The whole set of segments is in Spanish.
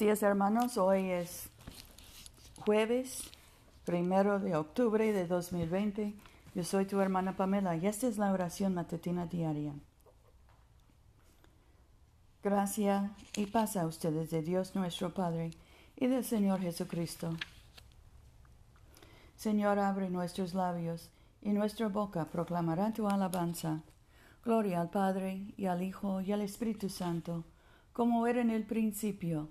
días hermanos, hoy es jueves primero de octubre de 2020. Yo soy tu hermana Pamela y esta es la oración matutina diaria. Gracia y paz a ustedes de Dios nuestro Padre y del Señor Jesucristo. Señor, abre nuestros labios y nuestra boca proclamará tu alabanza. Gloria al Padre y al Hijo y al Espíritu Santo, como era en el principio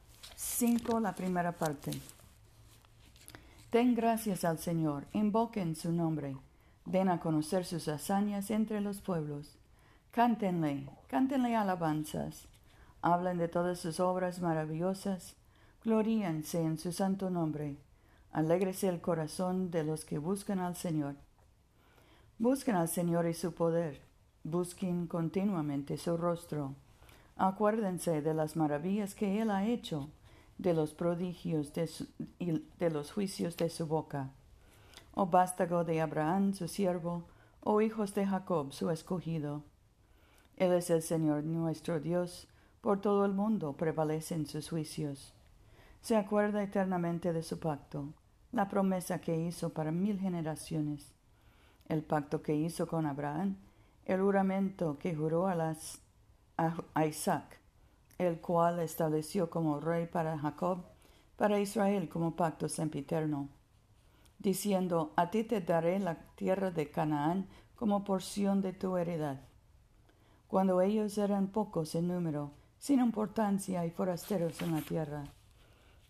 5. La primera parte. Den gracias al Señor, invoquen su nombre, den a conocer sus hazañas entre los pueblos. Cántenle, cántenle alabanzas, hablen de todas sus obras maravillosas, gloríense en su santo nombre, alégrese el corazón de los que buscan al Señor. Busquen al Señor y su poder, busquen continuamente su rostro. Acuérdense de las maravillas que Él ha hecho de los prodigios de y de los juicios de su boca. Oh vástago de Abraham, su siervo, oh hijos de Jacob, su escogido. Él es el Señor nuestro Dios, por todo el mundo prevalecen sus juicios. Se acuerda eternamente de su pacto, la promesa que hizo para mil generaciones, el pacto que hizo con Abraham, el juramento que juró a Isaac el cual estableció como rey para Jacob, para Israel como pacto sempiterno, diciendo, A ti te daré la tierra de Canaán como porción de tu heredad. Cuando ellos eran pocos en número, sin importancia y forasteros en la tierra,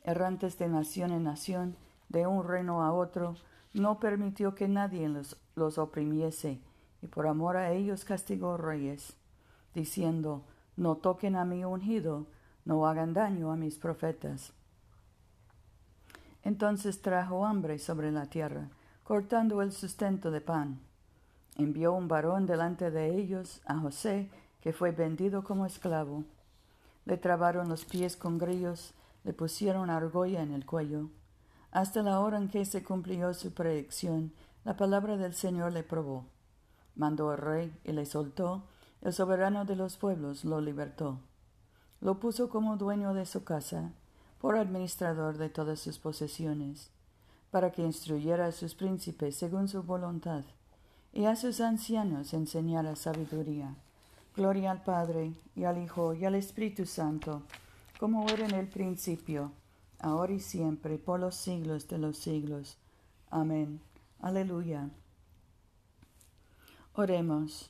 errantes de nación en nación, de un reino a otro, no permitió que nadie los, los oprimiese, y por amor a ellos castigó reyes, diciendo, no toquen a mi ungido, no hagan daño a mis profetas. Entonces trajo hambre sobre la tierra, cortando el sustento de pan. Envió un varón delante de ellos, a José, que fue vendido como esclavo. Le trabaron los pies con grillos, le pusieron argolla en el cuello. Hasta la hora en que se cumplió su predicción, la palabra del Señor le probó. Mandó al rey y le soltó, el soberano de los pueblos lo libertó. Lo puso como dueño de su casa, por administrador de todas sus posesiones, para que instruyera a sus príncipes según su voluntad, y a sus ancianos enseñara sabiduría. Gloria al Padre, y al Hijo, y al Espíritu Santo, como era en el principio, ahora y siempre, por los siglos de los siglos. Amén. Aleluya. Oremos.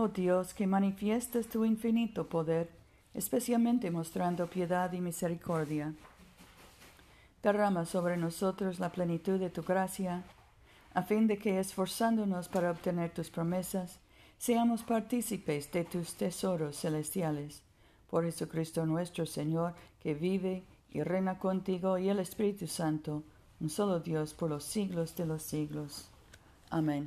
Oh Dios, que manifiestas tu infinito poder, especialmente mostrando piedad y misericordia. Derrama sobre nosotros la plenitud de tu gracia, a fin de que, esforzándonos para obtener tus promesas, seamos partícipes de tus tesoros celestiales. Por Jesucristo nuestro Señor, que vive y reina contigo y el Espíritu Santo, un solo Dios por los siglos de los siglos. Amén.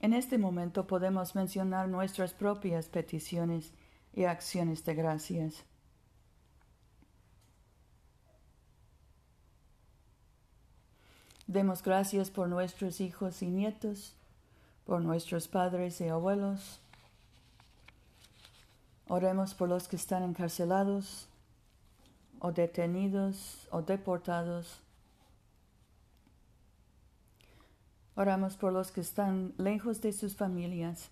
En este momento podemos mencionar nuestras propias peticiones y acciones de gracias. Demos gracias por nuestros hijos y nietos, por nuestros padres y abuelos. Oremos por los que están encarcelados o detenidos o deportados. Oramos por los que están lejos de sus familias.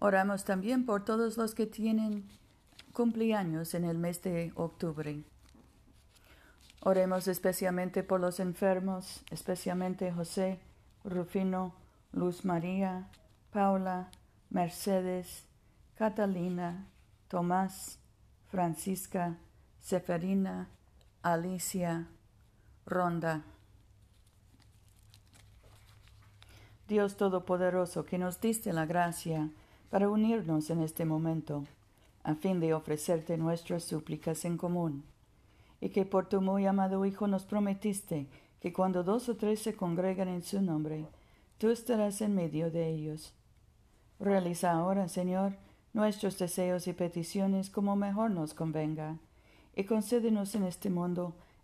Oramos también por todos los que tienen cumpleaños en el mes de octubre. Oremos especialmente por los enfermos, especialmente José, Rufino, Luz María, Paula, Mercedes, Catalina, Tomás, Francisca, Seferina, Alicia, Ronda. Dios Todopoderoso, que nos diste la gracia para unirnos en este momento, a fin de ofrecerte nuestras súplicas en común y que por tu muy amado Hijo nos prometiste que cuando dos o tres se congregan en su nombre, tú estarás en medio de ellos. Realiza ahora, Señor, nuestros deseos y peticiones como mejor nos convenga, y concédenos en este mundo